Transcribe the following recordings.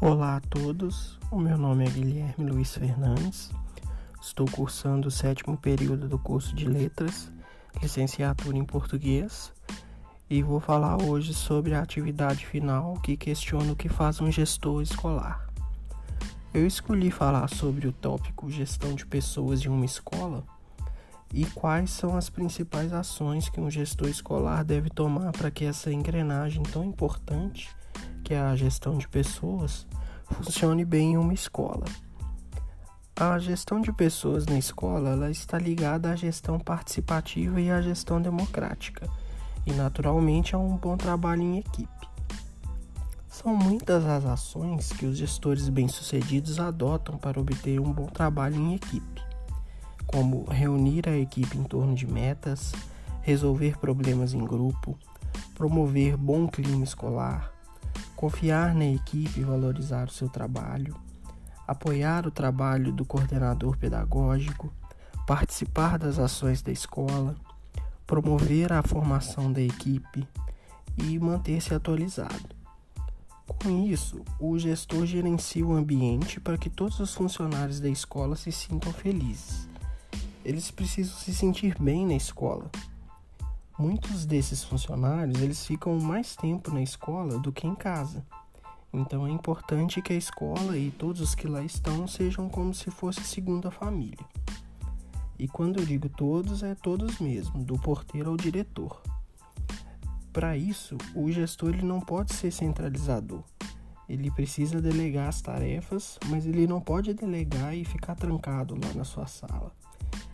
Olá a todos, o meu nome é Guilherme Luiz Fernandes, estou cursando o sétimo período do curso de Letras, licenciatura em Português, e vou falar hoje sobre a atividade final que questiona o que faz um gestor escolar. Eu escolhi falar sobre o tópico gestão de pessoas em uma escola e quais são as principais ações que um gestor escolar deve tomar para que essa engrenagem tão importante que a gestão de pessoas, funcione bem em uma escola. A gestão de pessoas na escola ela está ligada à gestão participativa e à gestão democrática, e naturalmente a um bom trabalho em equipe. São muitas as ações que os gestores bem-sucedidos adotam para obter um bom trabalho em equipe, como reunir a equipe em torno de metas, resolver problemas em grupo, promover bom clima escolar, confiar na equipe e valorizar o seu trabalho, apoiar o trabalho do coordenador pedagógico, participar das ações da escola, promover a formação da equipe e manter-se atualizado. Com isso, o gestor gerencia o ambiente para que todos os funcionários da escola se sintam felizes. Eles precisam se sentir bem na escola, Muitos desses funcionários eles ficam mais tempo na escola do que em casa. Então é importante que a escola e todos os que lá estão sejam como se fosse segunda família. E quando eu digo todos, é todos mesmo, do porteiro ao diretor. Para isso, o gestor ele não pode ser centralizador. Ele precisa delegar as tarefas, mas ele não pode delegar e ficar trancado lá na sua sala.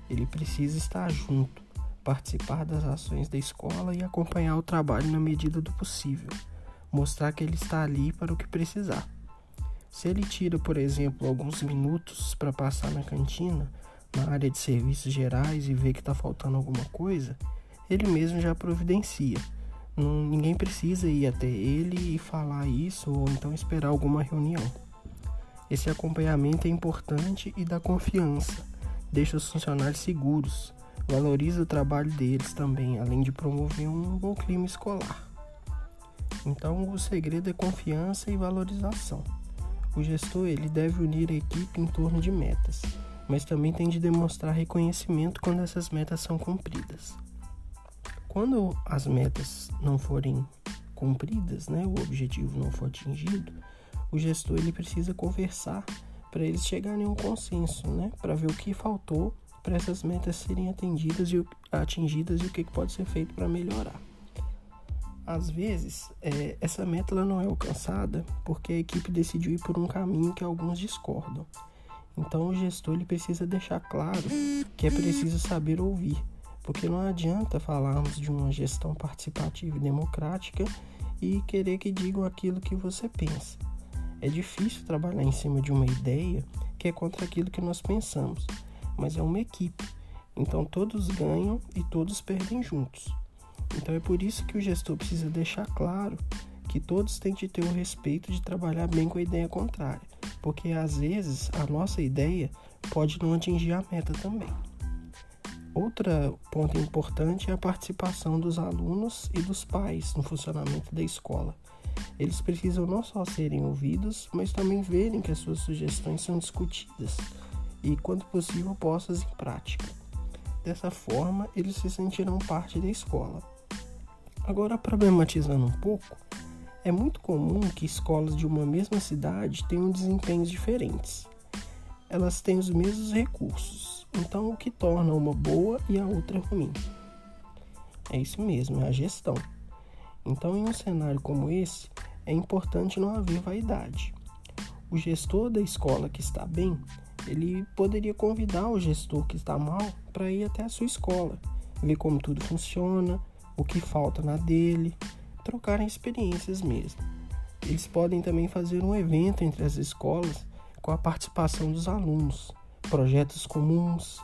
Ele precisa estar junto participar das ações da escola e acompanhar o trabalho na medida do possível, mostrar que ele está ali para o que precisar. Se ele tira, por exemplo, alguns minutos para passar na cantina, na área de serviços gerais e vê que está faltando alguma coisa, ele mesmo já providencia. Ninguém precisa ir até ele e falar isso ou então esperar alguma reunião. Esse acompanhamento é importante e dá confiança, deixa os funcionários seguros, valoriza o trabalho deles também, além de promover um bom clima escolar. Então, o segredo é confiança e valorização. O gestor ele deve unir a equipe em torno de metas, mas também tem de demonstrar reconhecimento quando essas metas são cumpridas. Quando as metas não forem cumpridas, né, o objetivo não for atingido, o gestor ele precisa conversar para eles chegarem a um consenso, né, para ver o que faltou para essas metas serem atendidas e atingidas e o que pode ser feito para melhorar. Às vezes, é, essa meta não é alcançada porque a equipe decidiu ir por um caminho que alguns discordam. Então, o gestor ele precisa deixar claro que é preciso saber ouvir, porque não adianta falarmos de uma gestão participativa e democrática e querer que digam aquilo que você pensa. É difícil trabalhar em cima de uma ideia que é contra aquilo que nós pensamos mas é uma equipe. Então todos ganham e todos perdem juntos. Então é por isso que o gestor precisa deixar claro que todos têm de ter o respeito de trabalhar bem com a ideia contrária, porque às vezes a nossa ideia pode não atingir a meta também. Outro ponto importante é a participação dos alunos e dos pais no funcionamento da escola. Eles precisam não só serem ouvidos, mas também verem que as suas sugestões são discutidas e, quando possível, postas em prática. Dessa forma, eles se sentirão parte da escola. Agora, problematizando um pouco, é muito comum que escolas de uma mesma cidade tenham desempenhos diferentes. Elas têm os mesmos recursos, então o que torna uma boa e a outra ruim. É isso mesmo, é a gestão. Então, em um cenário como esse, é importante não haver vaidade. O gestor da escola que está bem ele poderia convidar o gestor que está mal para ir até a sua escola, ver como tudo funciona, o que falta na dele, trocarem experiências mesmo. Eles podem também fazer um evento entre as escolas com a participação dos alunos, projetos comuns.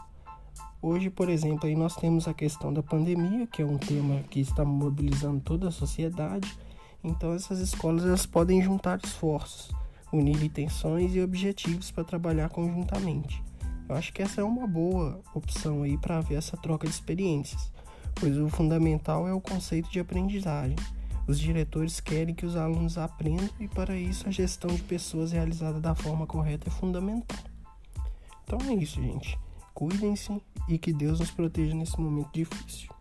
Hoje, por exemplo, aí nós temos a questão da pandemia, que é um tema que está mobilizando toda a sociedade. Então essas escolas elas podem juntar esforços unir intenções e objetivos para trabalhar conjuntamente. Eu acho que essa é uma boa opção aí para ver essa troca de experiências, pois o fundamental é o conceito de aprendizagem. Os diretores querem que os alunos aprendam e para isso a gestão de pessoas realizada da forma correta é fundamental. Então é isso, gente. Cuidem-se e que Deus nos proteja nesse momento difícil.